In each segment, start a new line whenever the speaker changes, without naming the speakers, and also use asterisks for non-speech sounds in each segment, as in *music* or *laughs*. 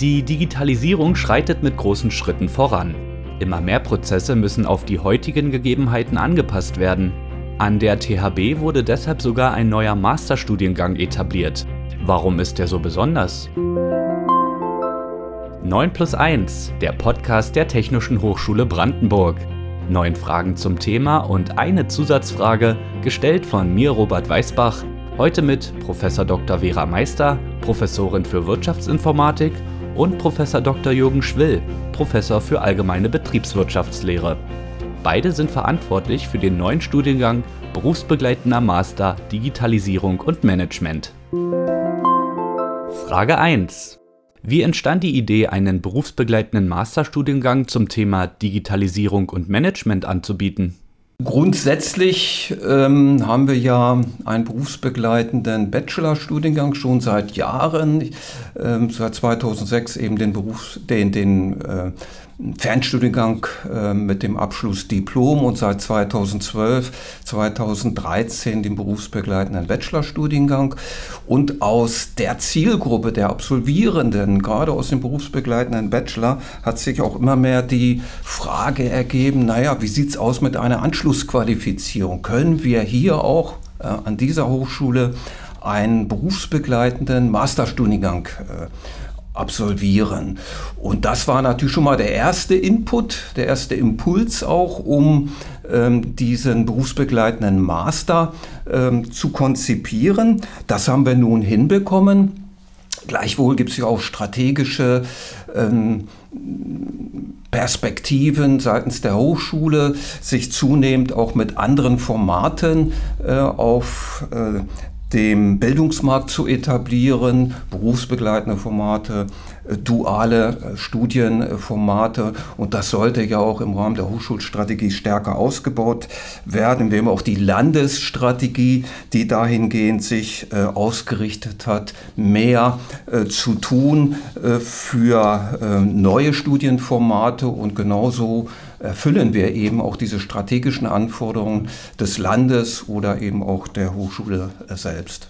Die Digitalisierung schreitet mit großen Schritten voran. Immer mehr Prozesse müssen auf die heutigen Gegebenheiten angepasst werden. An der THB wurde deshalb sogar ein neuer Masterstudiengang etabliert. Warum ist der so besonders? 9 plus 1, der Podcast der Technischen Hochschule Brandenburg. Neun Fragen zum Thema und eine Zusatzfrage, gestellt von mir, Robert Weißbach, heute mit Prof. Dr. Vera Meister, Professorin für Wirtschaftsinformatik und Prof. Dr. Jürgen Schwill, Professor für allgemeine Betriebswirtschaftslehre. Beide sind verantwortlich für den neuen Studiengang Berufsbegleitender Master Digitalisierung und Management. Frage 1. Wie entstand die Idee, einen berufsbegleitenden Masterstudiengang zum Thema Digitalisierung und Management anzubieten?
Grundsätzlich ähm, haben wir ja einen berufsbegleitenden Bachelorstudiengang schon seit Jahren, ähm, seit 2006 eben den Berufs-, den, den äh, Fernstudiengang äh, mit dem Abschluss Diplom und seit 2012, 2013 den berufsbegleitenden Bachelorstudiengang. Und aus der Zielgruppe der Absolvierenden, gerade aus dem berufsbegleitenden Bachelor, hat sich auch immer mehr die Frage ergeben, naja, wie sieht es aus mit einer Anschlussqualifizierung? Können wir hier auch äh, an dieser Hochschule einen berufsbegleitenden Masterstudiengang äh, absolvieren. Und das war natürlich schon mal der erste Input, der erste Impuls auch, um ähm, diesen berufsbegleitenden Master ähm, zu konzipieren. Das haben wir nun hinbekommen. Gleichwohl gibt es ja auch strategische ähm, Perspektiven seitens der Hochschule, sich zunehmend auch mit anderen Formaten äh, auf äh, dem Bildungsmarkt zu etablieren, berufsbegleitende Formate, äh, duale äh, Studienformate und das sollte ja auch im Rahmen der Hochschulstrategie stärker ausgebaut werden. Wir haben auch die Landesstrategie, die dahingehend sich äh, ausgerichtet hat, mehr zu tun für neue Studienformate und genauso erfüllen wir eben auch diese strategischen Anforderungen des Landes oder eben auch der Hochschule selbst.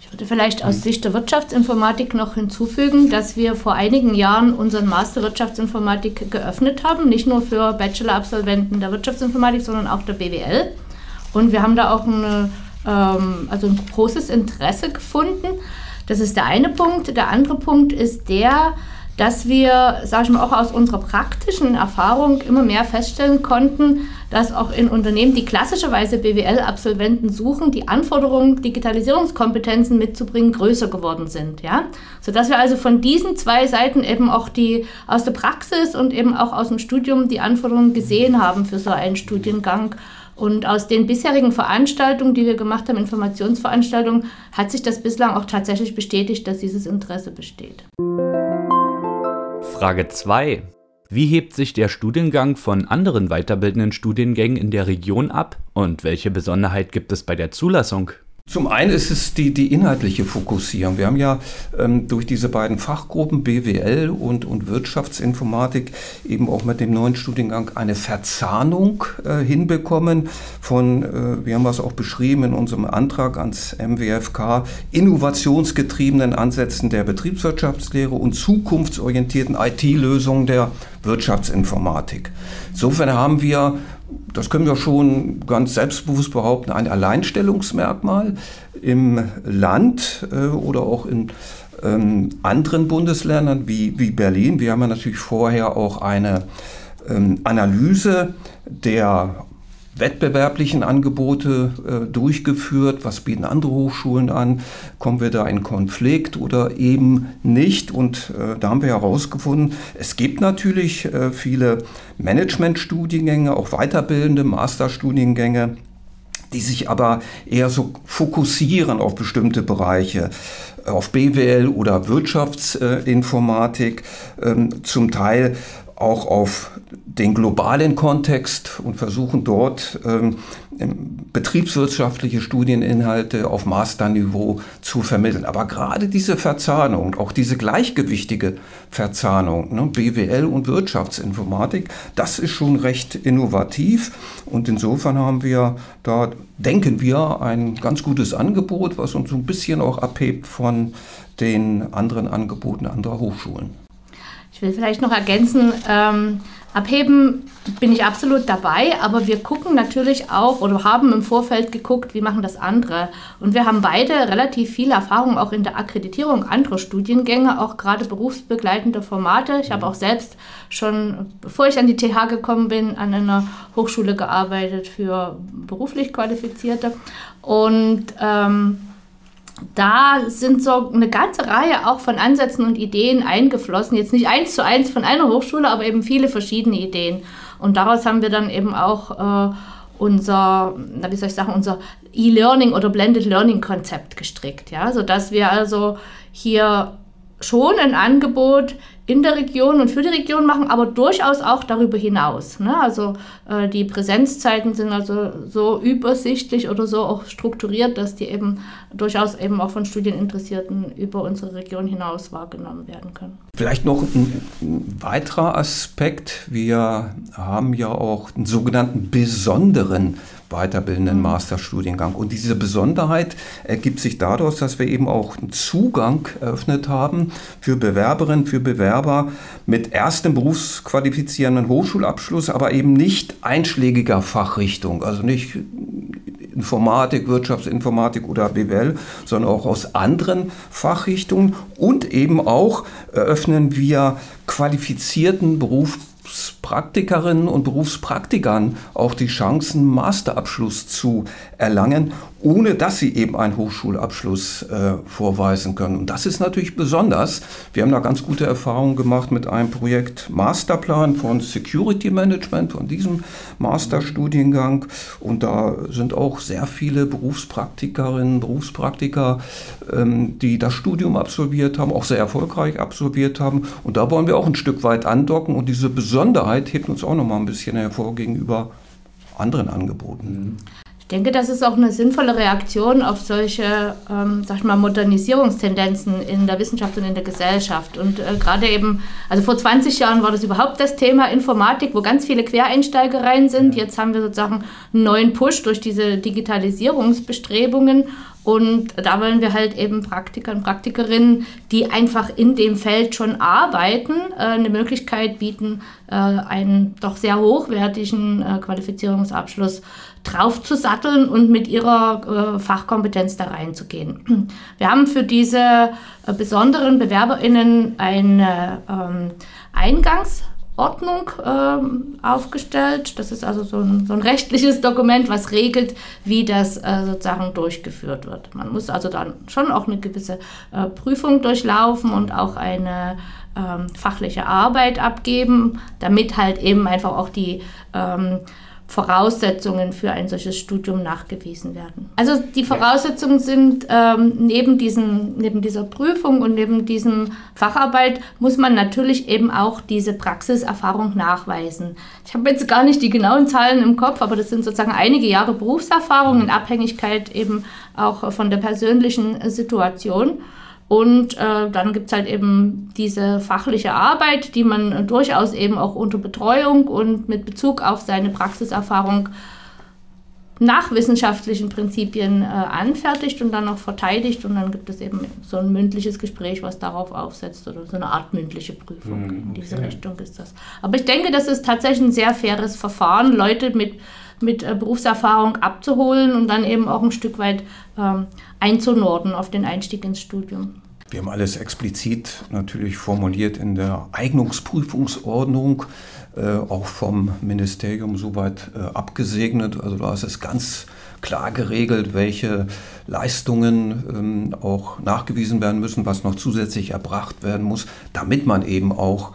Ich würde vielleicht aus Sicht der Wirtschaftsinformatik noch hinzufügen, dass wir vor einigen Jahren unseren Master Wirtschaftsinformatik geöffnet haben, nicht nur für Bachelor-Absolventen der Wirtschaftsinformatik, sondern auch der BWL. Und wir haben da auch eine, ähm, also ein großes Interesse gefunden. Das ist der eine Punkt. Der andere Punkt ist der, dass wir, sage ich mal, auch aus unserer praktischen Erfahrung immer mehr feststellen konnten, dass auch in Unternehmen, die klassischerweise BWL-Absolventen suchen, die Anforderungen, Digitalisierungskompetenzen mitzubringen, größer geworden sind. Ja? Sodass wir also von diesen zwei Seiten eben auch die aus der Praxis und eben auch aus dem Studium die Anforderungen gesehen haben für so einen Studiengang. Und aus den bisherigen Veranstaltungen, die wir gemacht haben, Informationsveranstaltungen, hat sich das bislang auch tatsächlich bestätigt, dass dieses Interesse besteht.
Frage 2. Wie hebt sich der Studiengang von anderen weiterbildenden Studiengängen in der Region ab und welche Besonderheit gibt es bei der Zulassung?
Zum einen ist es die, die inhaltliche Fokussierung. Wir haben ja ähm, durch diese beiden Fachgruppen BWL und, und Wirtschaftsinformatik eben auch mit dem neuen Studiengang eine Verzahnung äh, hinbekommen von, äh, wir haben es auch beschrieben in unserem Antrag ans MWFK, innovationsgetriebenen Ansätzen der Betriebswirtschaftslehre und zukunftsorientierten IT-Lösungen der Wirtschaftsinformatik. Insofern haben wir das können wir schon ganz selbstbewusst behaupten, ein Alleinstellungsmerkmal im Land äh, oder auch in ähm, anderen Bundesländern wie, wie Berlin. Wir haben ja natürlich vorher auch eine ähm, Analyse der wettbewerblichen Angebote äh, durchgeführt? Was bieten andere Hochschulen an? Kommen wir da in Konflikt oder eben nicht? Und äh, da haben wir herausgefunden, es gibt natürlich äh, viele Managementstudiengänge, auch weiterbildende Masterstudiengänge, die sich aber eher so fokussieren auf bestimmte Bereiche, auf BWL oder Wirtschaftsinformatik, ähm, zum Teil auch auf den globalen Kontext und versuchen dort ähm, betriebswirtschaftliche Studieninhalte auf Masterniveau zu vermitteln. Aber gerade diese Verzahnung, auch diese gleichgewichtige Verzahnung, ne, BWL und Wirtschaftsinformatik, das ist schon recht innovativ und insofern haben wir da, denken wir, ein ganz gutes Angebot, was uns so ein bisschen auch abhebt von den anderen Angeboten anderer Hochschulen.
Ich will vielleicht noch ergänzen, ähm, abheben bin ich absolut dabei, aber wir gucken natürlich auch oder haben im Vorfeld geguckt, wie machen das andere. Und wir haben beide relativ viel Erfahrung auch in der Akkreditierung anderer Studiengänge, auch gerade berufsbegleitende Formate. Ich habe auch selbst schon, bevor ich an die TH gekommen bin, an einer Hochschule gearbeitet für beruflich Qualifizierte. Und ähm, da sind so eine ganze Reihe auch von Ansätzen und Ideen eingeflossen. Jetzt nicht eins zu eins von einer Hochschule, aber eben viele verschiedene Ideen. Und daraus haben wir dann eben auch äh, unser, wie soll ich sagen, unser E-Learning oder Blended Learning Konzept gestrickt. Ja? Sodass wir also hier schon ein Angebot in der Region und für die Region machen, aber durchaus auch darüber hinaus. Ne? Also äh, die Präsenzzeiten sind also so übersichtlich oder so auch strukturiert, dass die eben durchaus eben auch von Studieninteressierten über unsere Region hinaus wahrgenommen werden können.
Vielleicht noch ein, ein weiterer Aspekt. Wir haben ja auch einen sogenannten besonderen weiterbildenden mhm. Masterstudiengang. Und diese Besonderheit ergibt sich daraus, dass wir eben auch einen Zugang eröffnet haben für Bewerberinnen, für Bewerber mit erstem berufsqualifizierenden Hochschulabschluss, aber eben nicht einschlägiger Fachrichtung, also nicht Informatik, Wirtschaftsinformatik oder BWL, sondern auch aus anderen Fachrichtungen. Und eben auch eröffnen wir qualifizierten Beruf Berufspraktikerinnen und Berufspraktikern auch die Chancen, Masterabschluss zu erlangen, ohne dass sie eben einen Hochschulabschluss äh, vorweisen können. Und das ist natürlich besonders. Wir haben da ganz gute Erfahrungen gemacht mit einem Projekt Masterplan von Security Management, von diesem Masterstudiengang. Und da sind auch sehr viele Berufspraktikerinnen, Berufspraktiker, ähm, die das Studium absolviert haben, auch sehr erfolgreich absolviert haben. Und da wollen wir auch ein Stück weit andocken und diese Besonderheit hebt uns auch noch mal ein bisschen hervor gegenüber anderen Angeboten.
Ich denke, das ist auch eine sinnvolle Reaktion auf solche, ähm, sag ich mal, Modernisierungstendenzen in der Wissenschaft und in der Gesellschaft. Und äh, gerade eben, also vor 20 Jahren war das überhaupt das Thema Informatik, wo ganz viele Quereinsteigereien sind. Jetzt haben wir sozusagen einen neuen Push durch diese Digitalisierungsbestrebungen. Und da wollen wir halt eben Praktiker und Praktikerinnen, die einfach in dem Feld schon arbeiten, äh, eine Möglichkeit bieten, äh, einen doch sehr hochwertigen äh, Qualifizierungsabschluss draufzusatteln und mit ihrer Fachkompetenz da reinzugehen. *clears throat* Wir haben für diese besonderen BewerberInnen eine ähm, Eingangs- Ordnung ähm, aufgestellt. Das ist also so ein, so ein, rechtliches Dokument, was regelt, wie das äh, sozusagen durchgeführt wird. Man muss also dann schon auch eine gewisse äh, Prüfung durchlaufen und auch eine ähm, fachliche Arbeit abgeben, damit halt eben einfach auch die ähm, Voraussetzungen für ein solches Studium nachgewiesen werden. Also die Voraussetzungen sind ähm, neben, diesen, neben dieser Prüfung und neben diesem Facharbeit muss man natürlich eben auch diese Praxiserfahrung nachweisen. Ich habe jetzt gar nicht die genauen Zahlen im Kopf, aber das sind sozusagen einige Jahre Berufserfahrung in Abhängigkeit eben auch von der persönlichen Situation. Und äh, dann gibt es halt eben diese fachliche Arbeit, die man äh, durchaus eben auch unter Betreuung und mit Bezug auf seine Praxiserfahrung nach wissenschaftlichen Prinzipien äh, anfertigt und dann noch verteidigt. Und dann gibt es eben so ein mündliches Gespräch, was darauf aufsetzt oder so eine Art mündliche Prüfung. Mm, okay. In diese Richtung ist das. Aber ich denke, das ist tatsächlich ein sehr faires Verfahren, Leute mit, mit äh, Berufserfahrung abzuholen und dann eben auch ein Stück weit ähm, einzunorden auf den Einstieg ins Studium.
Wir haben alles explizit natürlich formuliert in der Eignungsprüfungsordnung, äh, auch vom Ministerium soweit äh, abgesegnet. Also da ist es ganz klar geregelt, welche Leistungen ähm, auch nachgewiesen werden müssen, was noch zusätzlich erbracht werden muss, damit man eben auch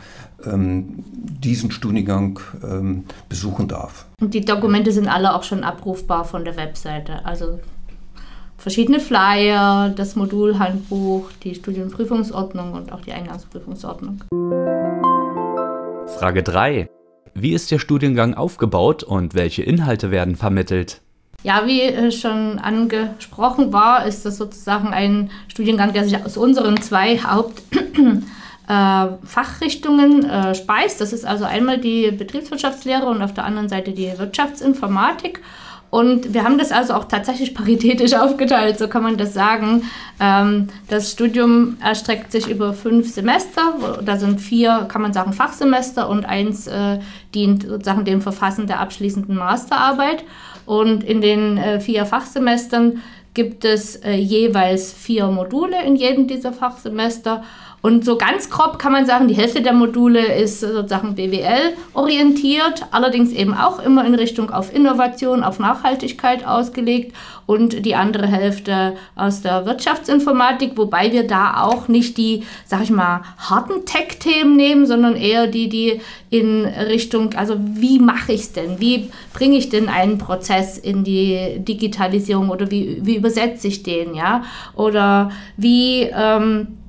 ähm, diesen Studiengang ähm, besuchen darf.
Und die Dokumente sind alle auch schon abrufbar von der Webseite. Also verschiedene Flyer, das Modulhandbuch, die Studienprüfungsordnung und auch die Eingangsprüfungsordnung.
Frage 3. Wie ist der Studiengang aufgebaut und welche Inhalte werden vermittelt?
Ja, wie äh, schon angesprochen war, ist das sozusagen ein Studiengang, der sich aus unseren zwei Hauptfachrichtungen *clears throat* äh, äh, speist. Das ist also einmal die Betriebswirtschaftslehre und auf der anderen Seite die Wirtschaftsinformatik. Und wir haben das also auch tatsächlich *laughs* paritätisch aufgeteilt, so kann man das sagen. Ähm, das Studium erstreckt sich über fünf Semester. Da sind vier, kann man sagen, Fachsemester und eins äh, dient sozusagen dem Verfassen der abschließenden Masterarbeit. Und in den äh, vier Fachsemestern gibt es äh, jeweils vier Module in jedem dieser Fachsemester. Und so ganz grob kann man sagen, die Hälfte der Module ist sozusagen BWL orientiert, allerdings eben auch immer in Richtung auf Innovation, auf Nachhaltigkeit ausgelegt und die andere Hälfte aus der Wirtschaftsinformatik, wobei wir da auch nicht die, sag ich mal, harten Tech-Themen nehmen, sondern eher die, die in Richtung, also wie mache ich es denn? Wie bringe ich denn einen Prozess in die Digitalisierung oder wie, wie übersetze ich den, ja? Oder wie ähm,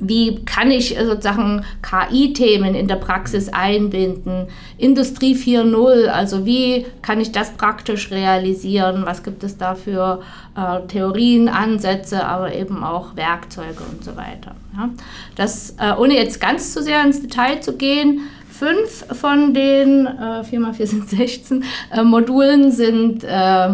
wie kann ich äh, sozusagen KI-Themen in der Praxis einbinden? Industrie 4.0, also wie kann ich das praktisch realisieren? Was gibt es da für äh, Theorien, Ansätze, aber eben auch Werkzeuge und so weiter? Ja? Das, äh, ohne jetzt ganz zu sehr ins Detail zu gehen, fünf von den, äh, 4 mal 4 sind 16, äh, Modulen sind äh,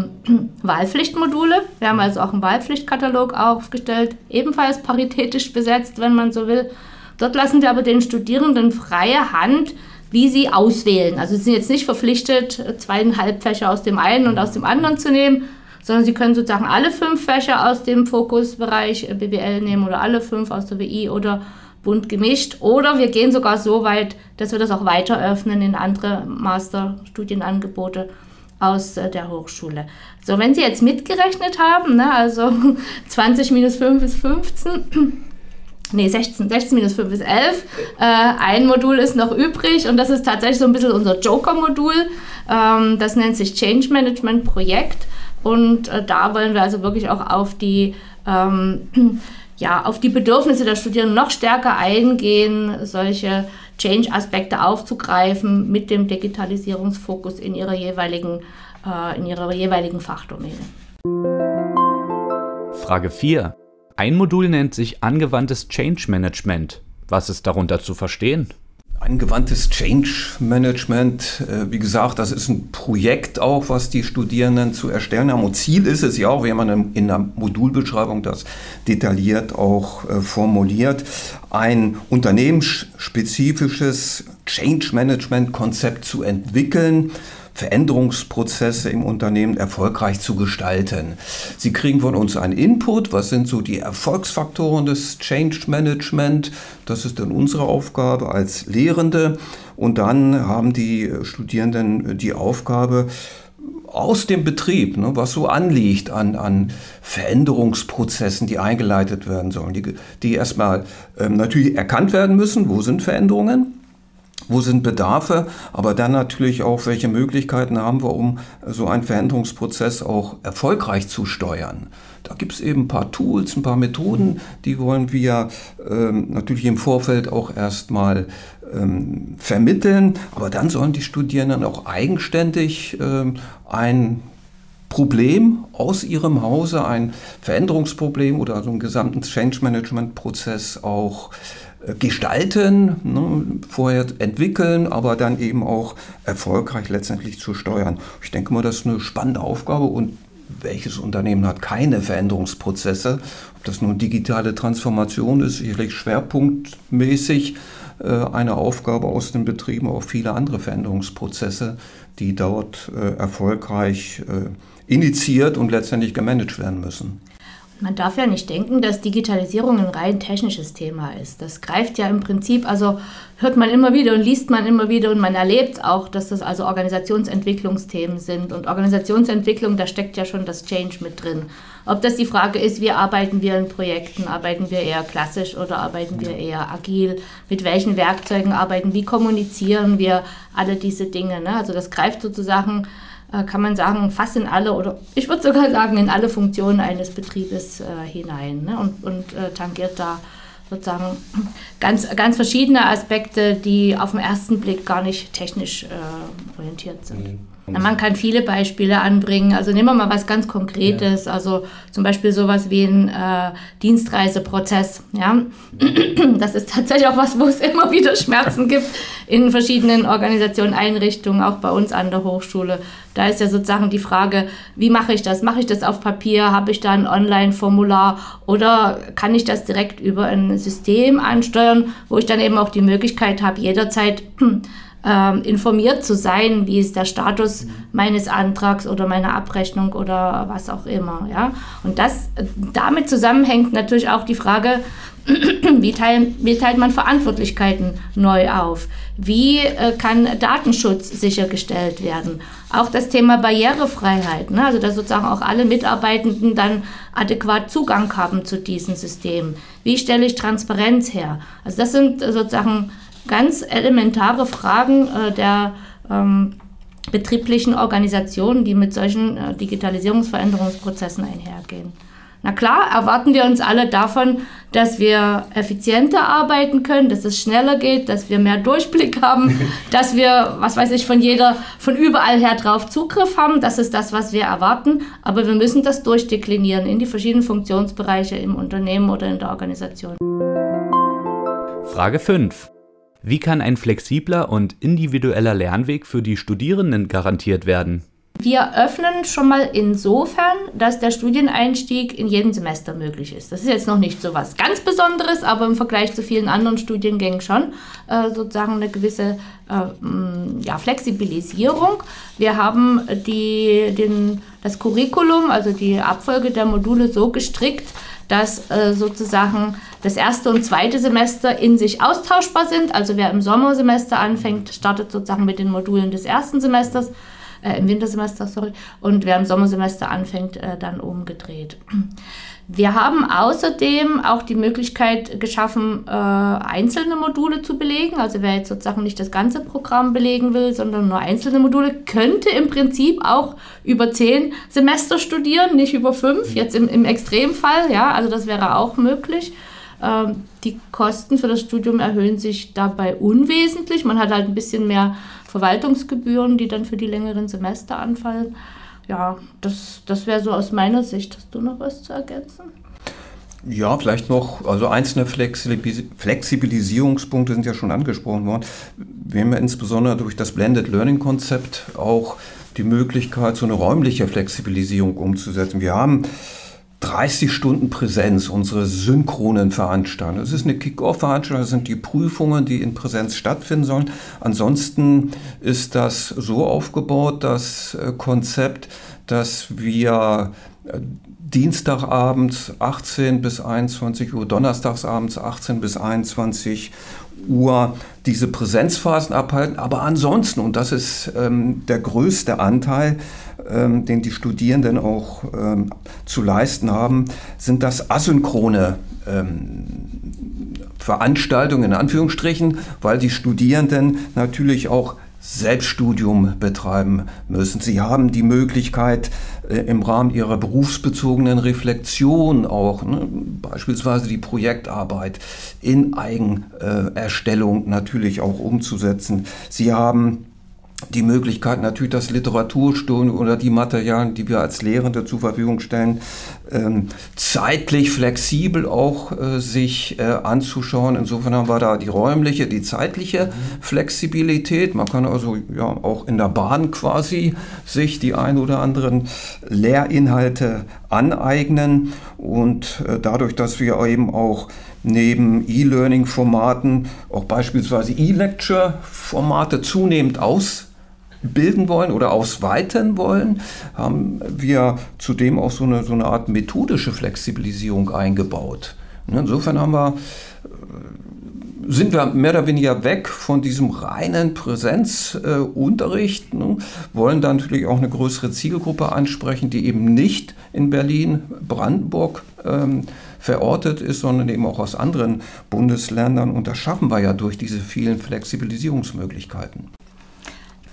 Wahlpflichtmodule. Wir haben also auch einen Wahlpflichtkatalog aufgestellt, ebenfalls paritätisch besetzt, wenn man so will. Dort lassen wir aber den Studierenden freie Hand, wie sie auswählen. Also sie sind jetzt nicht verpflichtet, zweieinhalb Fächer aus dem einen und aus dem anderen zu nehmen, sondern sie können sozusagen alle fünf Fächer aus dem Fokusbereich BWL nehmen oder alle fünf aus der WI oder bunt gemischt. Oder wir gehen sogar so weit, dass wir das auch weiter öffnen in andere Masterstudienangebote aus äh, der Hochschule. So, wenn Sie jetzt mitgerechnet haben, ne, also *laughs* 20 minus 5 ist 15, *clears throat* nee, 16, 16 minus 5 ist 11, äh, ein Modul ist noch übrig und das ist tatsächlich so ein bisschen unser Joker-Modul. Ähm, das nennt sich Change Management Projekt und äh, da wollen wir also wirklich auch auf die ähm, ja, auf die Bedürfnisse der Studierenden noch stärker eingehen, solche Change-Aspekte aufzugreifen mit dem Digitalisierungsfokus in ihrer jeweiligen, äh, in ihrer jeweiligen Fachdomäne.
Frage 4. Ein Modul nennt sich angewandtes Change Management. Was ist darunter zu verstehen?
Angewandtes Change Management, äh, wie gesagt, das ist ein Projekt auch, was die Studierenden zu erstellen haben. Und Ziel ist es ja auch, wenn man in der Modulbeschreibung das detailliert auch äh, formuliert, ein unternehmensspezifisches Change Management Konzept zu entwickeln, Veränderungsprozesse im Unternehmen erfolgreich zu gestalten. Sie kriegen von uns einen Input, was sind so die Erfolgsfaktoren des Change Management. Das ist dann unsere Aufgabe als Lehrende. Und dann haben die Studierenden die Aufgabe, aus dem Betrieb, ne, was so anliegt an, an Veränderungsprozessen, die eingeleitet werden sollen, die, die erstmal ähm, natürlich erkannt werden müssen, wo sind Veränderungen, wo sind Bedarfe, aber dann natürlich auch, welche Möglichkeiten haben wir, um so einen Veränderungsprozess auch erfolgreich zu steuern. Da gibt es eben ein paar Tools, ein paar Methoden, die wollen wir ähm, natürlich im Vorfeld auch erstmal ähm, vermitteln, aber dann sollen die Studierenden auch eigenständig ähm, ein Problem aus ihrem Hause, ein Veränderungsproblem oder so einen gesamten Change Management Prozess auch gestalten, ne, vorher entwickeln, aber dann eben auch erfolgreich letztendlich zu steuern. Ich denke mal, das ist eine spannende Aufgabe und welches Unternehmen hat keine Veränderungsprozesse? Ob das nun digitale Transformation ist, sicherlich schwerpunktmäßig äh, eine Aufgabe aus den Betrieben, auch viele andere Veränderungsprozesse, die dort äh, erfolgreich initiiert und letztendlich gemanagt werden müssen.
Man darf ja nicht denken, dass Digitalisierung ein rein technisches Thema ist. Das greift ja im Prinzip, also hört man immer wieder und liest man immer wieder und man erlebt auch, dass das also Organisationsentwicklungsthemen sind. Und Organisationsentwicklung, da steckt ja schon das Change mit drin. Ob das die Frage ist, wie arbeiten wir in Projekten? Arbeiten wir eher klassisch oder arbeiten wir eher agil? Mit welchen Werkzeugen arbeiten? Wie kommunizieren wir alle diese Dinge? Ne? Also das greift sozusagen äh, kann man sagen, fast in alle oder ich würde sogar sagen, in alle Funktionen eines Betriebes äh, hinein ne? und, und äh, tangiert da sozusagen ganz, ganz verschiedene Aspekte, die auf den ersten Blick gar nicht technisch äh, orientiert sind. Mhm. Na, man kann viele Beispiele anbringen. Also nehmen wir mal was ganz Konkretes. Ja. Also zum Beispiel sowas wie ein äh, Dienstreiseprozess. Ja? *clears throat* Das ist tatsächlich auch was, wo es immer wieder Schmerzen gibt in verschiedenen Organisationen, Einrichtungen, auch bei uns an der Hochschule. Da ist ja sozusagen die Frage, wie mache ich das? Mache ich das auf Papier? Habe ich da ein Online-Formular? Oder kann ich das direkt über ein System ansteuern, wo ich dann eben auch die Möglichkeit habe, jederzeit ähm, informiert zu sein, wie ist der Status meines Antrags oder meiner Abrechnung oder was auch immer. Ja? Und das, damit zusammenhängt natürlich auch die Frage, *clears throat* wie, teilen, wie teilt man Verantwortlichkeiten neu auf? Wie äh, kann Datenschutz sichergestellt werden? Auch das Thema Barrierefreiheit, ne? also dass sozusagen auch alle Mitarbeitenden dann adäquat Zugang haben zu diesen Systemen. Wie stelle ich Transparenz her? Also das sind sozusagen ganz elementare Fragen äh, der ähm, betrieblichen Organisationen, die mit solchen äh, Digitalisierungsveränderungsprozessen einhergehen. Na klar, erwarten wir uns alle davon, dass wir effizienter arbeiten können, dass es schneller geht, dass wir mehr Durchblick *laughs* haben, dass wir, was weiß ich, von jeder, von überall her drauf Zugriff haben. Das ist das, was wir erwarten. Aber wir müssen das durchdeklinieren in die verschiedenen Funktionsbereiche im Unternehmen oder in der Organisation.
Frage 5. Wie kann ein flexibler und individueller Lernweg für die Studierenden garantiert werden?
Wir öffnen schon mal insofern, dass der Studieneinstieg in jedem Semester möglich ist. Das ist jetzt noch nicht so was ganz Besonderes, aber im Vergleich zu vielen anderen Studiengängen schon äh, sozusagen eine gewisse äh, ja, Flexibilisierung. Wir haben die, den, das Curriculum, also die Abfolge der Module so gestrickt, dass äh, sozusagen das erste und zweite Semester in sich austauschbar sind. Also wer im Sommersemester anfängt, startet sozusagen mit den Modulen des ersten Semesters, äh, im Wintersemester, sorry, und wer im Sommersemester anfängt, äh, dann umgedreht. Wir haben außerdem auch die Möglichkeit geschaffen, äh, einzelne Module zu belegen. Also wer jetzt sozusagen nicht das ganze Programm belegen will, sondern nur einzelne Module, könnte im Prinzip auch über zehn Semester studieren, nicht über fünf, jetzt im, im Extremfall. Ja, also das wäre auch möglich. Ähm, die Kosten für das Studium erhöhen sich dabei unwesentlich. Man hat halt ein bisschen mehr Verwaltungsgebühren, die dann für die längeren Semester anfallen ja, das, das wäre so aus meiner Sicht. Hast du noch was zu ergänzen?
Ja, vielleicht noch, also einzelne Flexibilisierungspunkte sind ja schon angesprochen worden. Wir haben ja insbesondere durch das Blended Learning Konzept auch die Möglichkeit, so eine räumliche Flexibilisierung umzusetzen. Wir haben 30 Stunden Präsenz, unsere synchronen Veranstaltungen. Das ist eine Kick-Off-Veranstaltung, das sind die Prüfungen, die in Präsenz stattfinden sollen. Ansonsten ist das so aufgebaut, das äh, Konzept, dass wir äh, Dienstagabends 18 bis 21 Uhr, Donnerstagsabends 18 bis 21 Uhr diese Präsenzphasen abhalten. Aber ansonsten, und das ist ähm, der größte Anteil, den die Studierenden auch ähm, zu leisten haben, sind das asynchrone ähm, Veranstaltungen in Anführungsstrichen, weil die Studierenden natürlich auch Selbststudium betreiben müssen. Sie haben die Möglichkeit, äh, im Rahmen ihrer berufsbezogenen Reflexion auch, ne, beispielsweise die Projektarbeit in Eigenerstellung natürlich auch umzusetzen. Sie haben die Möglichkeit natürlich das Literaturstudium oder die Materialien, die wir als Lehrende zur Verfügung stellen, ähm, zeitlich flexibel auch äh, sich äh, anzuschauen. Insofern haben wir da die räumliche, die zeitliche Flexibilität. Man kann also ja auch in der Bahn quasi sich die ein oder anderen Lehrinhalte aneignen und äh, dadurch, dass wir eben auch neben E-Learning-Formaten auch beispielsweise E-Lecture-Formate zunehmend ausbilden wollen oder ausweiten wollen, haben wir zudem auch so eine, so eine Art methodische Flexibilisierung eingebaut. Insofern haben wir, äh, sind wir mehr oder weniger weg von diesem reinen Präsenzunterricht, äh, wollen dann natürlich auch eine größere Zielgruppe ansprechen, die eben nicht in Berlin, Brandenburg ähm, verortet ist, sondern eben auch aus anderen Bundesländern. Und das schaffen wir ja durch diese vielen Flexibilisierungsmöglichkeiten.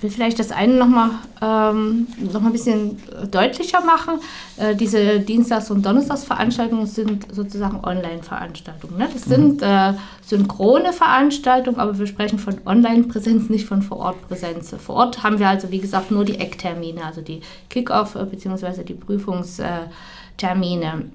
Will vielleicht das eine nochmal ähm, noch ein bisschen deutlicher machen. Äh, diese Dienstags- und Donnerstagsveranstaltungen sind sozusagen Online-Veranstaltungen. Ne? Das mhm. sind äh, synchrone Veranstaltungen, aber wir sprechen von Online-Präsenz, nicht von Vor-Ort-Präsenz. Vor Ort haben wir also, wie gesagt, nur die Ecktermine, also die Kick-Off- äh, bzw. die Prüfungstermine.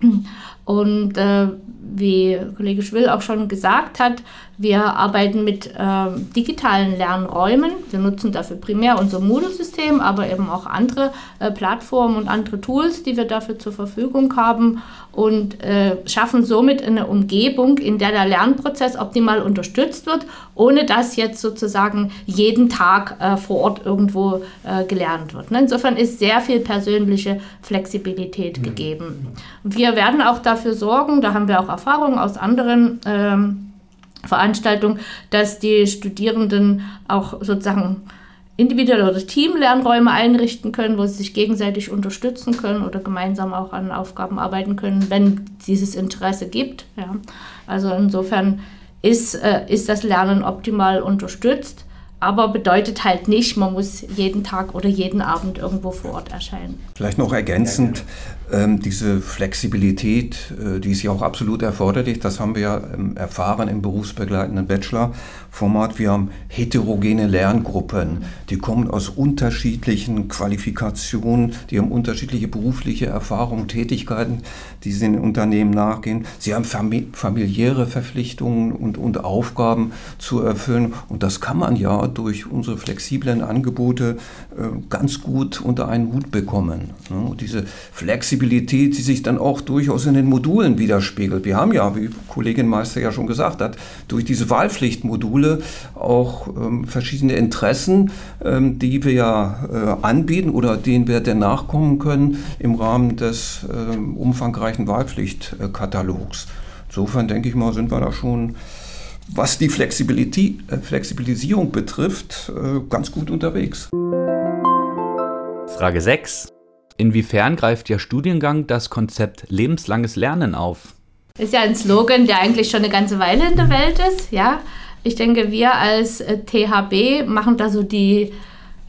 Und äh, wie Kollege Schwill auch schon gesagt hat, wir arbeiten mit äh, digitalen Lernräumen. Wir nutzen dafür primär unser Moodle-System, aber eben auch andere äh, Plattformen und andere Tools, die wir dafür zur Verfügung haben und äh, schaffen somit eine Umgebung, in der der Lernprozess optimal unterstützt wird, ohne dass jetzt sozusagen jeden Tag äh, vor Ort irgendwo äh, gelernt wird. Ne? Insofern ist sehr viel persönliche Flexibilität mhm. gegeben. Wir werden auch dafür sorgen, da haben wir auch Erfahrungen aus anderen ähm, Veranstaltung, dass die Studierenden auch sozusagen individuelle oder Teamlernräume einrichten können, wo sie sich gegenseitig unterstützen können oder gemeinsam auch an Aufgaben arbeiten können, wenn dieses Interesse gibt. Ja. Also insofern ist, äh, ist das Lernen optimal unterstützt aber bedeutet halt nicht, man muss jeden Tag oder jeden Abend irgendwo vor Ort erscheinen.
Vielleicht noch ergänzend, ähm, diese Flexibilität, äh, die ist ja auch absolut erforderlich. Das haben wir ja ähm, erfahren im berufsbegleitenden Bachelor-Format. Wir haben heterogene Lerngruppen, die kommen aus unterschiedlichen Qualifikationen, die haben unterschiedliche berufliche Erfahrungen, Tätigkeiten, die sie in Unternehmen nachgehen. Sie haben familiäre Verpflichtungen und, und Aufgaben zu erfüllen. Und das kann man ja durch unsere flexiblen Angebote äh, ganz gut unter einen Hut bekommen. Ne? Diese Flexibilität Flexibilität, die sich dann auch durchaus in den Modulen widerspiegelt. Wir haben ja, wie Kollegin Meister ja schon gesagt hat, durch diese Wahlpflichtmodule auch ähm, verschiedene Interessen, ähm, die wir ja äh, anbieten oder denen wir denn nachkommen können im Rahmen des äh, umfangreichen Wahlpflichtkatalogs. Insofern denke ich mal, sind wir da schon was die Flexibilität, äh, Flexibilisierung betrifft, äh, ganz gut unterwegs.
Frage 6. Inwiefern greift Ihr Studiengang das Konzept lebenslanges Lernen auf?
Ist ja ein Slogan, der eigentlich schon eine ganze Weile in der Welt ist. Ja, ich denke, wir als THB machen da so die,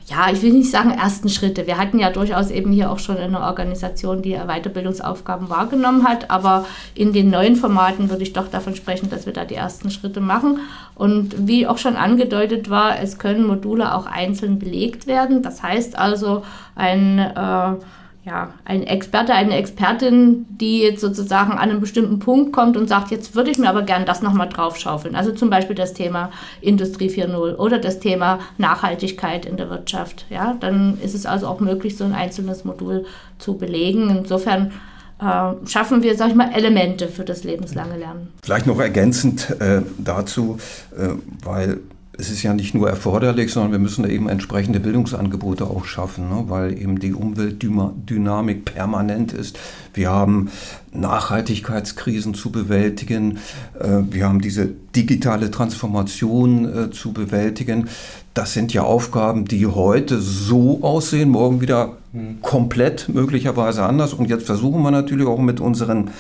ja, ich will nicht sagen ersten Schritte. Wir hatten ja durchaus eben hier auch schon eine Organisation, die Weiterbildungsaufgaben wahrgenommen hat, aber in den neuen Formaten würde ich doch davon sprechen, dass wir da die ersten Schritte machen. Und wie auch schon angedeutet war, es können Module auch einzeln belegt werden. Das heißt also, ein äh, ja, ein Experte, eine Expertin, die jetzt sozusagen an einem bestimmten Punkt kommt und sagt, jetzt würde ich mir aber gern das nochmal draufschaufeln. Also zum Beispiel das Thema Industrie 4.0 oder das Thema Nachhaltigkeit in der Wirtschaft. Ja, dann ist es also auch möglich, so ein einzelnes Modul zu belegen. Insofern äh, schaffen wir, sag ich mal, Elemente für das lebenslange Lernen.
Vielleicht noch ergänzend äh, dazu, äh, weil es ist ja nicht nur erforderlich, sondern wir müssen eben entsprechende Bildungsangebote auch schaffen, ne? weil eben die Umweltdynamik permanent ist. Wir haben Nachhaltigkeitskrisen zu bewältigen, äh, wir haben diese digitale Transformation äh, zu bewältigen. Das sind ja Aufgaben, die heute so aussehen, morgen wieder hm. komplett möglicherweise anders. Und jetzt versuchen wir natürlich auch mit unseren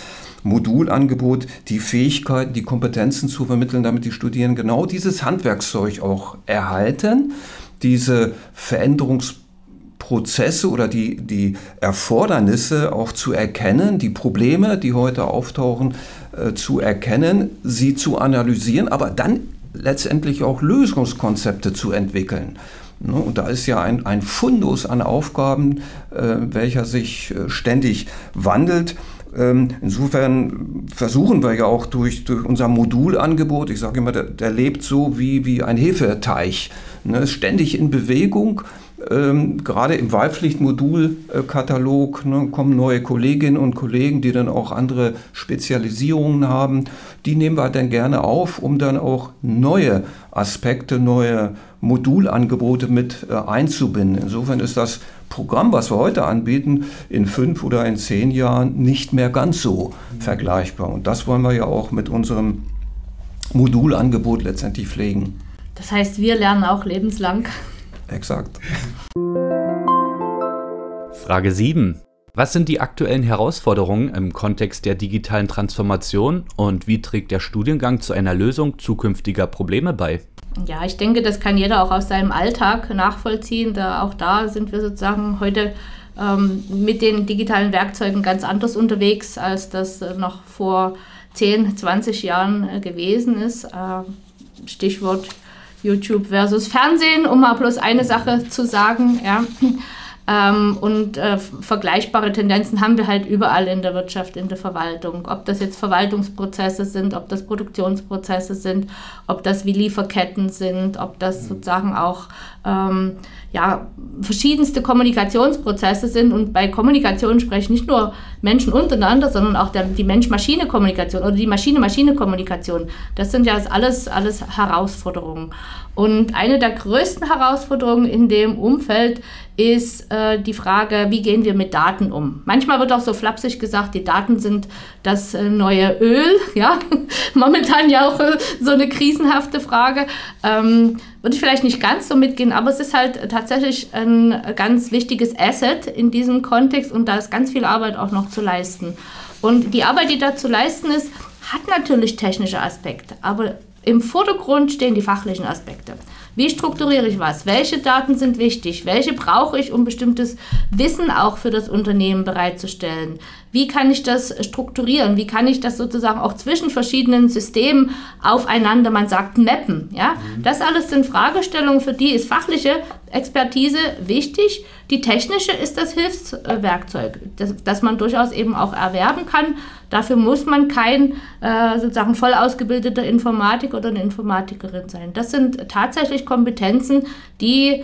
Modulangebot die Fähigkeiten, die Kompetenzen zu vermitteln, damit die Studierenden genau dieses Handwerkszeug auch erhalten, diese Veränderungsprozesse oder die, die Erfordernisse auch zu erkennen, die Probleme, die heute auftauchen, äh, zu erkennen, sie zu analysieren, aber dann letztendlich auch Lösungskonzepte zu entwickeln. Ne, und da ist ja ein, ein Fundus an Aufgaben, äh, welcher sich äh, ständig wandelt. Ähm, insofern versuchen wir ja auch durch, durch unser Modulangebot, ich sage immer, der, der, lebt so wie, wie ein Hefeteich, ne, ständig in Bewegung. Ähm, gerade im Wahlpflichtmodulkatalog ne, kommen neue Kolleginnen und Kollegen, die dann auch andere Spezialisierungen haben. Die nehmen wir dann gerne auf, um dann auch neue Aspekte, neue Modulangebote mit äh, einzubinden. Insofern ist das Programm, was wir heute anbieten, in fünf oder in zehn Jahren nicht mehr ganz so mhm. vergleichbar. Und das wollen wir ja auch mit unserem Modulangebot letztendlich pflegen.
Das heißt, wir lernen auch lebenslang.
Exakt.
Frage 7. Was sind die aktuellen Herausforderungen im Kontext der digitalen Transformation und wie trägt der Studiengang zu einer Lösung zukünftiger Probleme bei?
Ja, ich denke, das kann jeder auch aus seinem Alltag nachvollziehen. Da, auch da sind wir sozusagen heute ähm, mit den digitalen Werkzeugen ganz anders unterwegs, als das äh, noch vor 10, 20 Jahren äh, gewesen ist. Äh, Stichwort YouTube versus Fernsehen, um mal bloß eine Sache zu sagen. Ja. Ähm, und äh, vergleichbare Tendenzen haben wir halt überall in der Wirtschaft, in der Verwaltung. Ob das jetzt Verwaltungsprozesse sind, ob das Produktionsprozesse sind, ob das wie Lieferketten sind, ob das mhm. sozusagen auch ähm, ja, verschiedenste Kommunikationsprozesse sind. Und bei Kommunikation spreche ich nicht nur Menschen untereinander, sondern auch der, die Mensch-Maschine-Kommunikation oder die Maschine-Maschine-Kommunikation. Das sind ja alles, alles Herausforderungen. Und eine der größten Herausforderungen in dem Umfeld ist äh, die Frage, wie gehen wir mit Daten um? Manchmal wird auch so flapsig gesagt, die Daten sind das äh, neue Öl. *laughs* Ja, *laughs* momentan ja auch äh, so eine krisenhafte Frage. Ähm, würde ich vielleicht nicht ganz so mitgehen, aber es ist halt tatsächlich ein ganz wichtiges Asset in diesem Kontext und da ist ganz viel Arbeit auch noch zu leisten. Und die Arbeit, die da zu leisten ist, hat natürlich technische Aspekte, aber im Vordergrund stehen die fachlichen Aspekte. Wie strukturiere ich was? Welche Daten sind wichtig? Welche brauche ich, um bestimmtes Wissen auch für das Unternehmen bereitzustellen? Wie kann ich das strukturieren? Wie kann ich das sozusagen auch zwischen verschiedenen Systemen aufeinander, man sagt, mappen? Ja? Mhm. Das alles sind Fragestellungen, für die ist fachliche Expertise wichtig. Die technische ist das Hilfswerkzeug, das, das man durchaus eben auch erwerben kann. Dafür muss man kein äh, sozusagen voll ausgebildeter Informatiker oder eine Informatikerin sein. Das sind tatsächlich Kompetenzen, die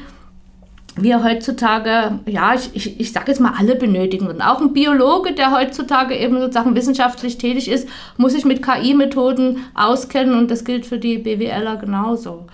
wir heutzutage, ja, ich, ich, ich sage jetzt mal, alle benötigen. Und auch ein Biologe, der heutzutage eben sozusagen wissenschaftlich tätig ist, muss sich mit KI-Methoden auskennen und das gilt für die BWLer genauso.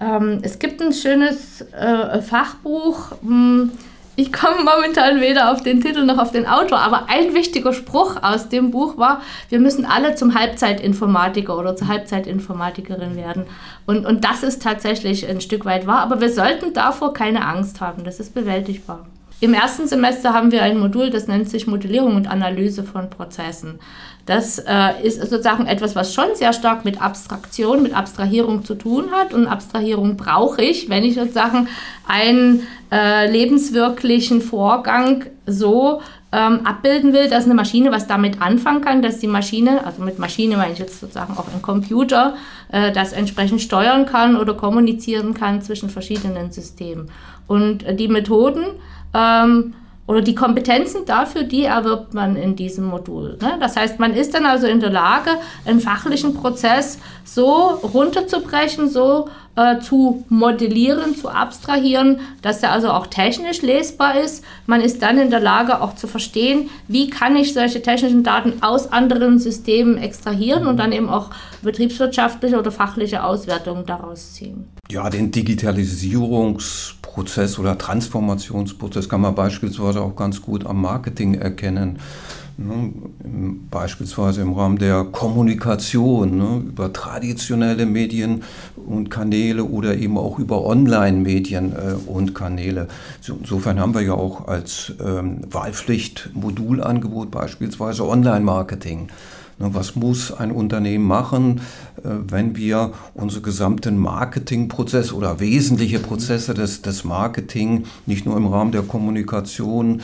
Ähm, es gibt ein schönes äh, Fachbuch, mh, hm, ich komme momentan weder auf den Titel noch auf den Autor, aber ein wichtiger Spruch aus dem Buch war, wir müssen alle zum Halbzeitinformatiker oder zur Halbzeitinformatikerin werden. Und, und das ist tatsächlich ein Stück weit wahr, aber wir sollten davor keine Angst haben, das ist bewältigbar. Im ersten Semester haben wir ein Modul, das nennt sich Modellierung und Analyse von Prozessen. Das äh, ist sozusagen etwas, was schon sehr stark mit Abstraktion, mit Abstrahierung zu tun hat. Und Abstrahierung brauche ich, wenn ich sozusagen einen äh, lebenswirklichen Vorgang so ähm, abbilden will, dass eine Maschine was damit anfangen kann, dass die Maschine, also mit Maschine meine ich jetzt sozusagen auch ein Computer, äh, das entsprechend steuern kann oder kommunizieren kann zwischen verschiedenen Systemen. Und äh, die Methoden, ähm, oder die Kompetenzen dafür, die erwirbt man in diesem Modul. Ne? Das heißt, man ist dann also in der Lage, einen fachlichen Prozess so runterzubrechen, so äh, zu modellieren, zu abstrahieren, dass er also auch technisch lesbar ist. Man ist dann in der Lage auch zu verstehen, wie kann ich solche technischen Daten aus anderen Systemen extrahieren und dann eben auch betriebswirtschaftliche oder fachliche Auswertungen daraus ziehen.
Ja, den Digitalisierungsprozess oder Transformationsprozess kann man beispielsweise auch ganz gut am Marketing erkennen. Ne, beispielsweise im Rahmen der Kommunikation ne, über traditionelle Medien und Kanäle oder eben auch über Online-Medien äh, und Kanäle. So, insofern haben wir ja auch als ähm, Wahlpflicht-Modulangebot beispielsweise Online-Marketing. Was muss ein Unternehmen machen, äh, wenn wir unsere gesamten Marketingprozesse oder wesentliche Prozesse des, des Marketing nicht nur im Rahmen der Kommunikation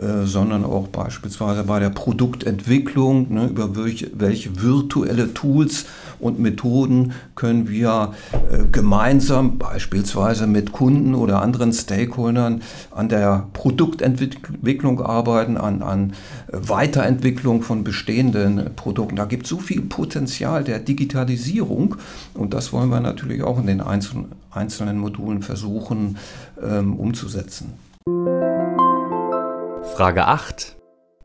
äh, sondern auch beispielsweise bei der Produktentwicklung, ne, über welche, welche, virtuelle Tools und Methoden können wir äh, gemeinsam beispielsweise mit Kunden oder anderen Stakeholdern an der Produktentwicklung arbeiten, an, an Weiterentwicklung von bestehenden Produkten. Da gibt es so viel Potenzial der Digitalisierung und das wollen wir natürlich auch in den einzelnen, einzelnen Modulen versuchen ähm, umzusetzen.
Frage 8.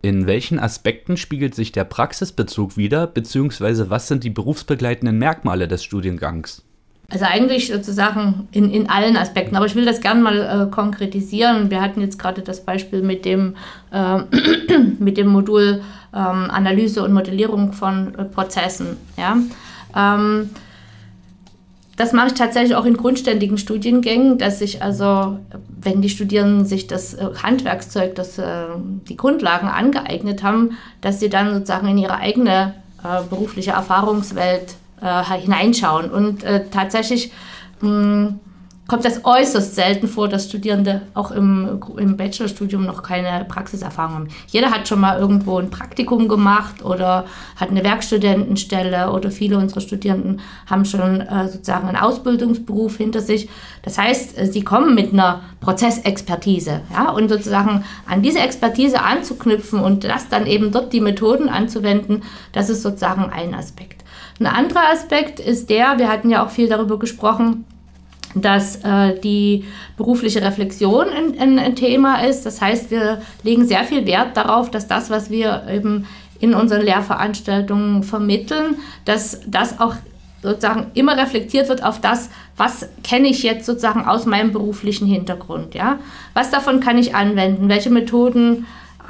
In welchen Aspekten spiegelt sich der Praxisbezug wider, beziehungsweise was sind die berufsbegleitenden Merkmale des Studiengangs?
Also eigentlich sozusagen in, in allen Aspekten, aber ich will das gerne mal äh, konkretisieren. Wir hatten jetzt gerade das Beispiel mit dem, äh, *clears throat* mit dem Modul ähm, Analyse und Modellierung von äh, Prozessen. Ja? Ähm, das mache ich tatsächlich auch in grundständigen Studiengängen, dass ich also, wenn die Studierenden sich das äh, Handwerkszeug, das, äh, die Grundlagen angeeignet haben, dass sie dann sozusagen in ihre eigene äh, berufliche Erfahrungswelt äh, hineinschauen. Und äh, tatsächlich mh, hm, kommt das äußerst selten vor, dass Studierende auch im, im Bachelorstudium noch keine Praxiserfahrung haben. Jeder hat schon mal irgendwo ein Praktikum gemacht oder hat eine Werkstudentenstelle oder viele unserer Studierenden haben schon äh, sozusagen einen Ausbildungsberuf hinter sich. Das heißt, äh, sie kommen mit einer Prozessexpertise ja, und sozusagen an diese Expertise anzuknüpfen und das dann eben dort die Methoden anzuwenden, das ist sozusagen ein Aspekt. Ein anderer Aspekt ist der, wir hatten ja auch viel darüber gesprochen, dass äh, die berufliche Reflexion ein, Thema ist. Das heißt, wir legen sehr viel Wert darauf, dass das, was wir eben in unseren Lehrveranstaltungen vermitteln, dass das auch sozusagen immer reflektiert wird auf das, was kenne ich jetzt sozusagen aus meinem beruflichen Hintergrund. Ja? Was davon kann ich anwenden? Welche Methoden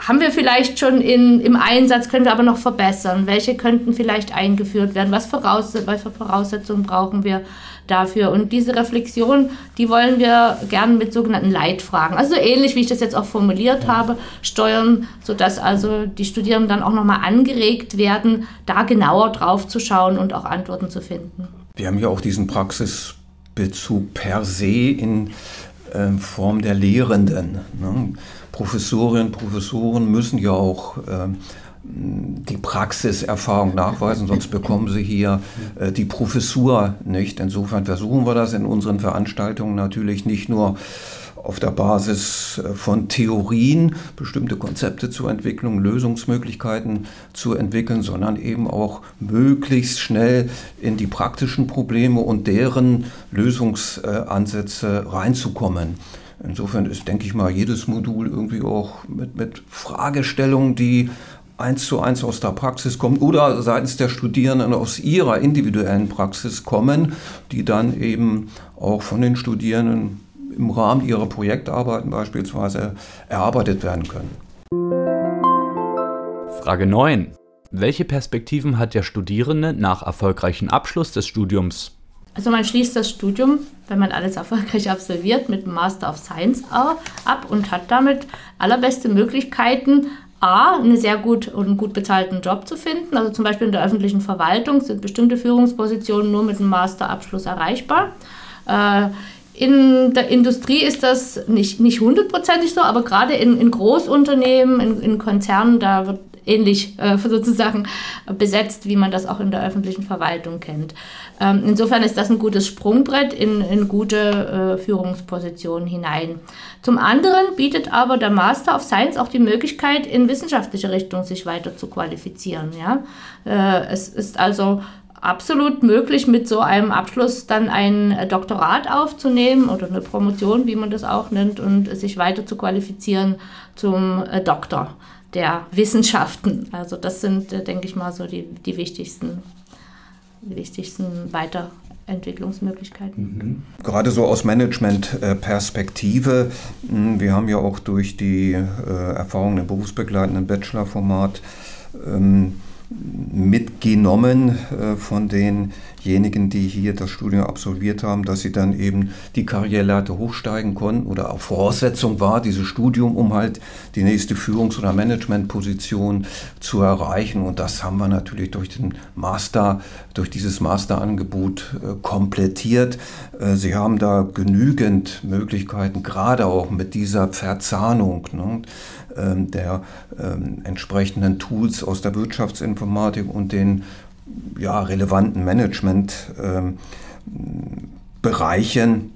haben wir vielleicht schon in, im Einsatz, können wir aber noch verbessern? Welche könnten vielleicht eingeführt werden? Was Voraus welche Voraussetzungen brauchen wir? Dafür. Und diese Reflexion, die wollen wir gerne mit sogenannten Leitfragen, also ähnlich wie ich das jetzt auch formuliert habe, steuern, sodass also die Studierenden dann auch nochmal angeregt werden, da genauer drauf zu schauen und auch Antworten zu finden.
Wir haben ja auch diesen Praxisbezug per se in äh, Form der Lehrenden. Ne? Professorinnen, Professoren müssen ja auch äh, die Praxiserfahrung nachweisen, sonst bekommen sie hier äh, die Professur nicht. Insofern versuchen wir das in unseren Veranstaltungen natürlich nicht nur auf der Basis äh, von Theorien bestimmte Konzepte zur Entwicklung, Lösungsmöglichkeiten zu entwickeln, sondern eben auch möglichst schnell in die praktischen Probleme und deren Lösungsansätze reinzukommen. Insofern ist, denke ich mal, jedes Modul irgendwie auch mit, mit Fragestellungen, die eins zu eins aus der Praxis kommen oder seitens der Studierenden aus ihrer individuellen Praxis kommen, die dann eben auch von den Studierenden im Rahmen ihrer Projektarbeiten beispielsweise erarbeitet werden können.
Frage 9. Welche Perspektiven hat der Studierende nach erfolgreichem Abschluss des Studiums?
Also man schließt das Studium, wenn man alles erfolgreich absolviert, mit dem Master of Science ab und hat damit allerbeste Möglichkeiten, A, einen sehr gut und gut bezahlten Job zu finden. Also zum Beispiel in der öffentlichen Verwaltung sind bestimmte Führungspositionen nur mit einem Masterabschluss erreichbar. Äh, in der Industrie ist das nicht, nicht hundertprozentig so, aber gerade in, in Großunternehmen, in, in Konzernen, da wird ähnlich äh, *laughs* sozusagen besetzt, wie man das auch in der öffentlichen Verwaltung kennt. Ähm, insofern ist das ein gutes Sprungbrett in, in gute äh, Führungspositionen hinein. Zum anderen bietet aber der Master of Science auch die Möglichkeit, in wissenschaftliche Richtung sich weiter zu qualifizieren. Ja? Äh, es ist also absolut möglich, mit so einem Abschluss dann ein Doktorat aufzunehmen oder eine Promotion, wie man das auch nennt, und sich weiter zu qualifizieren zum äh, Doktor der Wissenschaften. Also das sind, äh, denke ich mal, so die, die wichtigsten, die wichtigsten Weiterentwicklungsmöglichkeiten.
Mhm. Gerade so aus Management-Perspektive, hm, wir haben ja auch durch die äh, Erfahrungen im berufsbegleitenden Bachelor-Format ähm, mitgenommen äh, von denjenigen, die hier das Studium absolviert haben, dass sie dann eben die Karriereleiter hochsteigen konnten oder auch Voraussetzung war, dieses Studium, um halt die nächste Führungs- oder Managementposition zu erreichen. Und das haben wir natürlich durch den Master, durch dieses Masterangebot äh, komplettiert. Äh, sie haben da genügend Möglichkeiten, gerade auch mit dieser Verzahnung. Ne? Ähm, der ähm, entsprechenden Tools aus der Wirtschaftsinformatik und den ja, relevanten Managementbereichen ähm,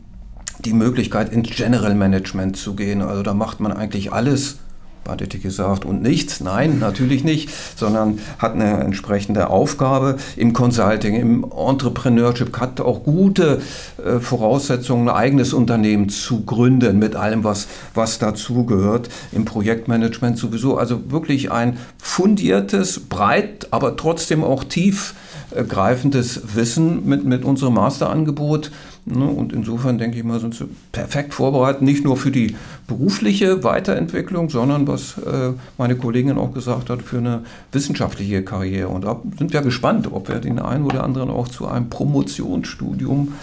die Möglichkeit ins General Management zu gehen. Also da macht man eigentlich alles Badete gesagt, und nichts. Nein, natürlich nicht, sondern hat eine entsprechende Aufgabe im Consulting, im Entrepreneurship, hat auch gute äh, Voraussetzungen, ein eigenes Unternehmen zu gründen mit allem, was, was dazu gehört. Im Projektmanagement sowieso. Also wirklich ein fundiertes, breit, aber trotzdem auch tiefgreifendes Wissen mit, mit unserem Masterangebot Ne? Und insofern denke ich mal, sind sie perfekt vorbereitet, nicht nur für die berufliche Weiterentwicklung, sondern was äh, meine Kollegin auch gesagt hat, für eine wissenschaftliche Karriere. Und da sind wir gespannt, ob wir den einen oder anderen auch zu einem Promotionsstudium.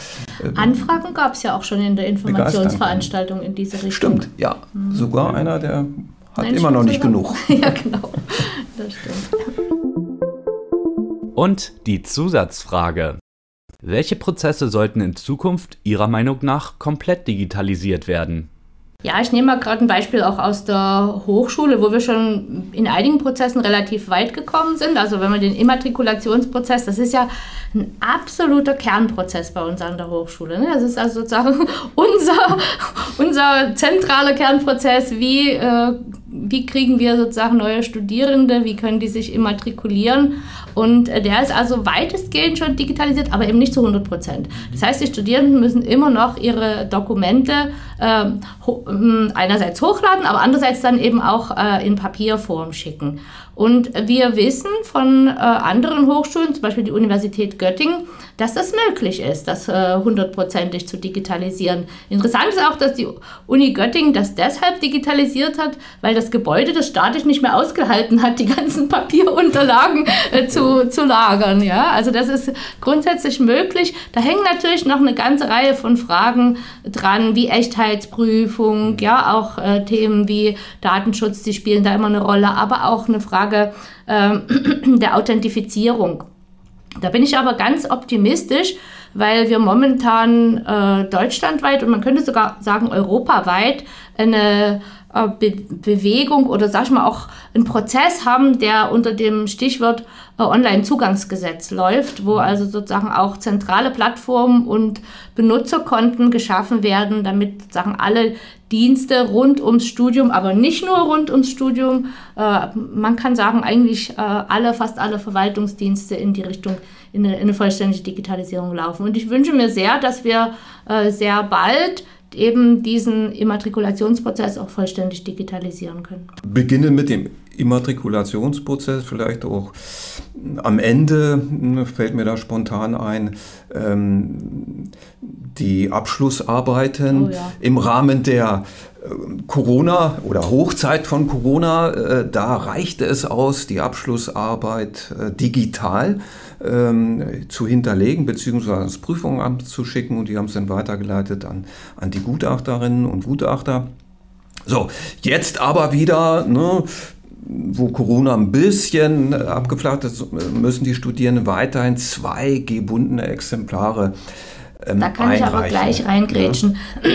Äh, Anfragen gab es ja auch schon in der Informationsveranstaltung in diese Richtung.
Stimmt, ja. Mhm. Sogar einer, der hat Nein, immer noch nicht genug. *laughs*
ja, genau. Das stimmt.
Und die Zusatzfrage. Welche Prozesse sollten in Zukunft Ihrer Meinung nach komplett digitalisiert werden?
Ja, ich nehme mal gerade ein Beispiel auch aus der Hochschule, wo wir schon in einigen Prozessen relativ weit gekommen sind. Also wenn man den Immatrikulationsprozess, das ist ja ein absoluter Kernprozess bei uns an der Hochschule. Ne? Das ist also sozusagen *laughs* unser, unser zentraler Kernprozess. Wie, äh, wie kriegen wir sozusagen neue Studierende? Wie können die sich immatrikulieren? Und äh, der ist also weitestgehend schon digitalisiert, aber eben nicht zu 100 Prozent. Das heißt, die Studierenden müssen immer noch ihre Dokumente äh, einerseits hochladen, aber andererseits dann eben auch äh, in Papierform schicken. Und wir wissen von äh, anderen Hochschulen, zum Beispiel die Universität Göttingen, dass das möglich ist, das äh, hundertprozentig zu digitalisieren. Interessant ist auch, dass die Uni Göttingen das deshalb digitalisiert hat, weil das Gebäude das statisch nicht mehr ausgehalten hat, die ganzen *laughs* Papierunterlagen äh, zu, zu lagern. Ja? Also das ist grundsätzlich möglich. Da hängen natürlich noch eine ganze Reihe von Fragen dran, wie Echtheitsprüfung, ja, auch äh, Themen wie Datenschutz, die spielen da immer eine Rolle, aber auch eine Frage ähm, *clears throat* der Authentifizierung. Da bin ich aber ganz optimistisch, weil wir momentan äh, deutschlandweit und man könnte sogar sagen europaweit eine äh, Be Bewegung oder sag ich mal auch einen Prozess haben, der unter dem Stichwort äh, Online-Zugangsgesetz läuft, wo also sozusagen auch zentrale Plattformen und Benutzerkonten geschaffen werden, damit sozusagen alle Dienste rund ums Studium, aber nicht nur rund ums Studium, äh, man kann sagen eigentlich äh, alle, fast alle Verwaltungsdienste in die Richtung in eine, in eine vollständige Digitalisierung laufen. Und ich wünsche mir sehr, dass wir äh, sehr bald eben diesen Immatrikulationsprozess auch vollständig digitalisieren können.
Beginnen mit dem Immatrikulationsprozess, vielleicht auch am Ende hm, fällt mir da spontan ein, ähm, die Abschlussarbeiten oh ja. im Rahmen der äh, Corona oder Hochzeit von Corona, äh, da reichte es aus, die Abschlussarbeit äh, digital ähm, zu hinterlegen, beziehungsweise Prüfungsamt zu schicken und die haben es dann weitergeleitet an, an die Gutachterinnen und Gutachter. So, jetzt aber wieder, ne, wo Corona ein bisschen abgeflacht ist, müssen die Studierenden weiterhin zwei gebundene Exemplare
ähm, da kann ich aber gleich reingrätschen. Ja.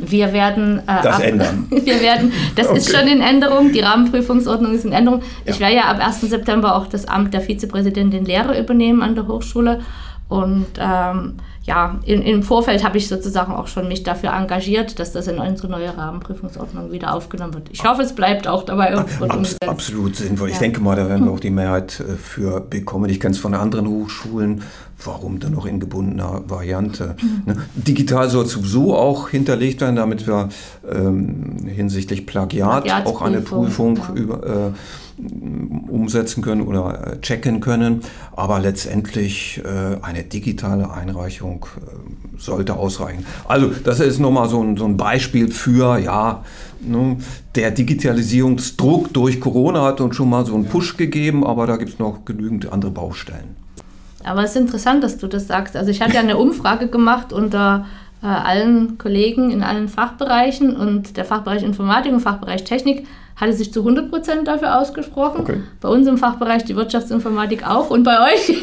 Wir werden
äh, das ab, ändern. *laughs*
Wir werden, das okay. ist schon in Änderung. Die Rahmenprüfungsordnung ist in Änderung. Ja. Ich werde ja ab 1. September auch das Amt der Vizepräsidentin Lehre übernehmen an der Hochschule und ähm, ja, in, im Vorfeld habe ich sozusagen auch schon mich dafür engagiert, dass das in unsere neue Rahmenprüfungsordnung wieder aufgenommen wird. Ich hoffe, es bleibt auch dabei.
Abs absolut sinnvoll. Ja. Ich denke mal, da werden wir auch die Mehrheit äh, für bekommen. Ich kenne es von anderen Hochschulen. Warum dann noch in gebundener Variante? Mhm. Ne? Digital soll sowieso auch hinterlegt werden, damit wir ähm, hinsichtlich Plagiat auch eine Prüfung ja. über, äh, umsetzen können oder äh, checken können. Aber letztendlich äh, eine digitale Einreichung äh, sollte ausreichen. Also das ist nochmal so ein, Beispiel für, ja, ne, der Digitalisierungsdruck durch Corona hat uns schon mal so einen Push gegeben, aber da gibt es noch genügend andere Baustellen.
Aber es ist interessant, dass du das sagst. Also ich hatte ja eine Umfrage gemacht unter allen Kollegen in allen Fachbereichen und der Fachbereich Informatik und Fachbereich Technik hatte sich zu 100% dafür ausgesprochen. Okay. Bei uns im Fachbereich die Wirtschaftsinformatik auch und bei euch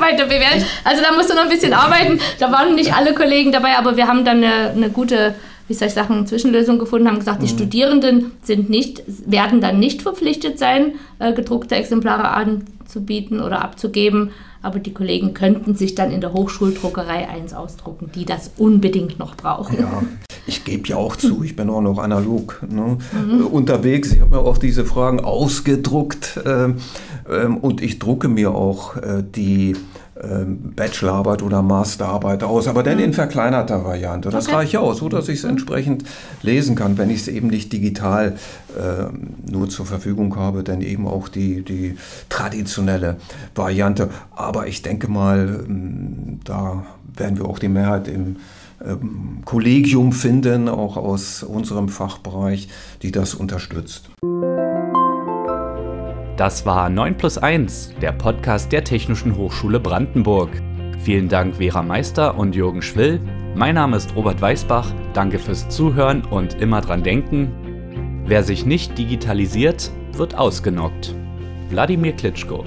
bei der BWL. Also da musst du noch ein bisschen arbeiten. Da waren nicht alle Kollegen dabei, aber wir haben dann eine, eine gute wie soll ich sagen, Zwischenlösung gefunden, haben gesagt, mhm. die Studierenden sind nicht, werden dann nicht verpflichtet sein, äh, gedruckte Exemplare anzubieten oder abzugeben aber die Kollegen könnten sich dann in der Hochschuldruckerei eins ausdrucken, die das unbedingt noch brauchen.
Ja, ich gebe ja auch zu, ich bin auch noch analog ne, mhm. unterwegs. Ich habe mir auch diese Fragen ausgedruckt äh, äh, und ich drucke mir auch äh, die ähm, Bachelorarbeit oder Masterarbeit aus, aber dann in verkleinerter Variante. Das okay. reicht aus, so dass ich es entsprechend lesen kann, wenn ich es eben nicht digital äh, nur zur Verfügung habe, dann eben auch die, die traditionelle Variante. Aber ich denke mal, ähm, da werden wir auch die Mehrheit im ähm, Kollegium finden, auch aus unserem Fachbereich, die das unterstützt.
Das war 9 plus 1, der Podcast der Technischen Hochschule Brandenburg. Vielen Dank Vera Meister und Jürgen Schwill. Mein Name ist Robert Weißbach. Danke fürs Zuhören und immer dran denken. Wer sich nicht digitalisiert, wird ausgenockt. Wladimir Klitschko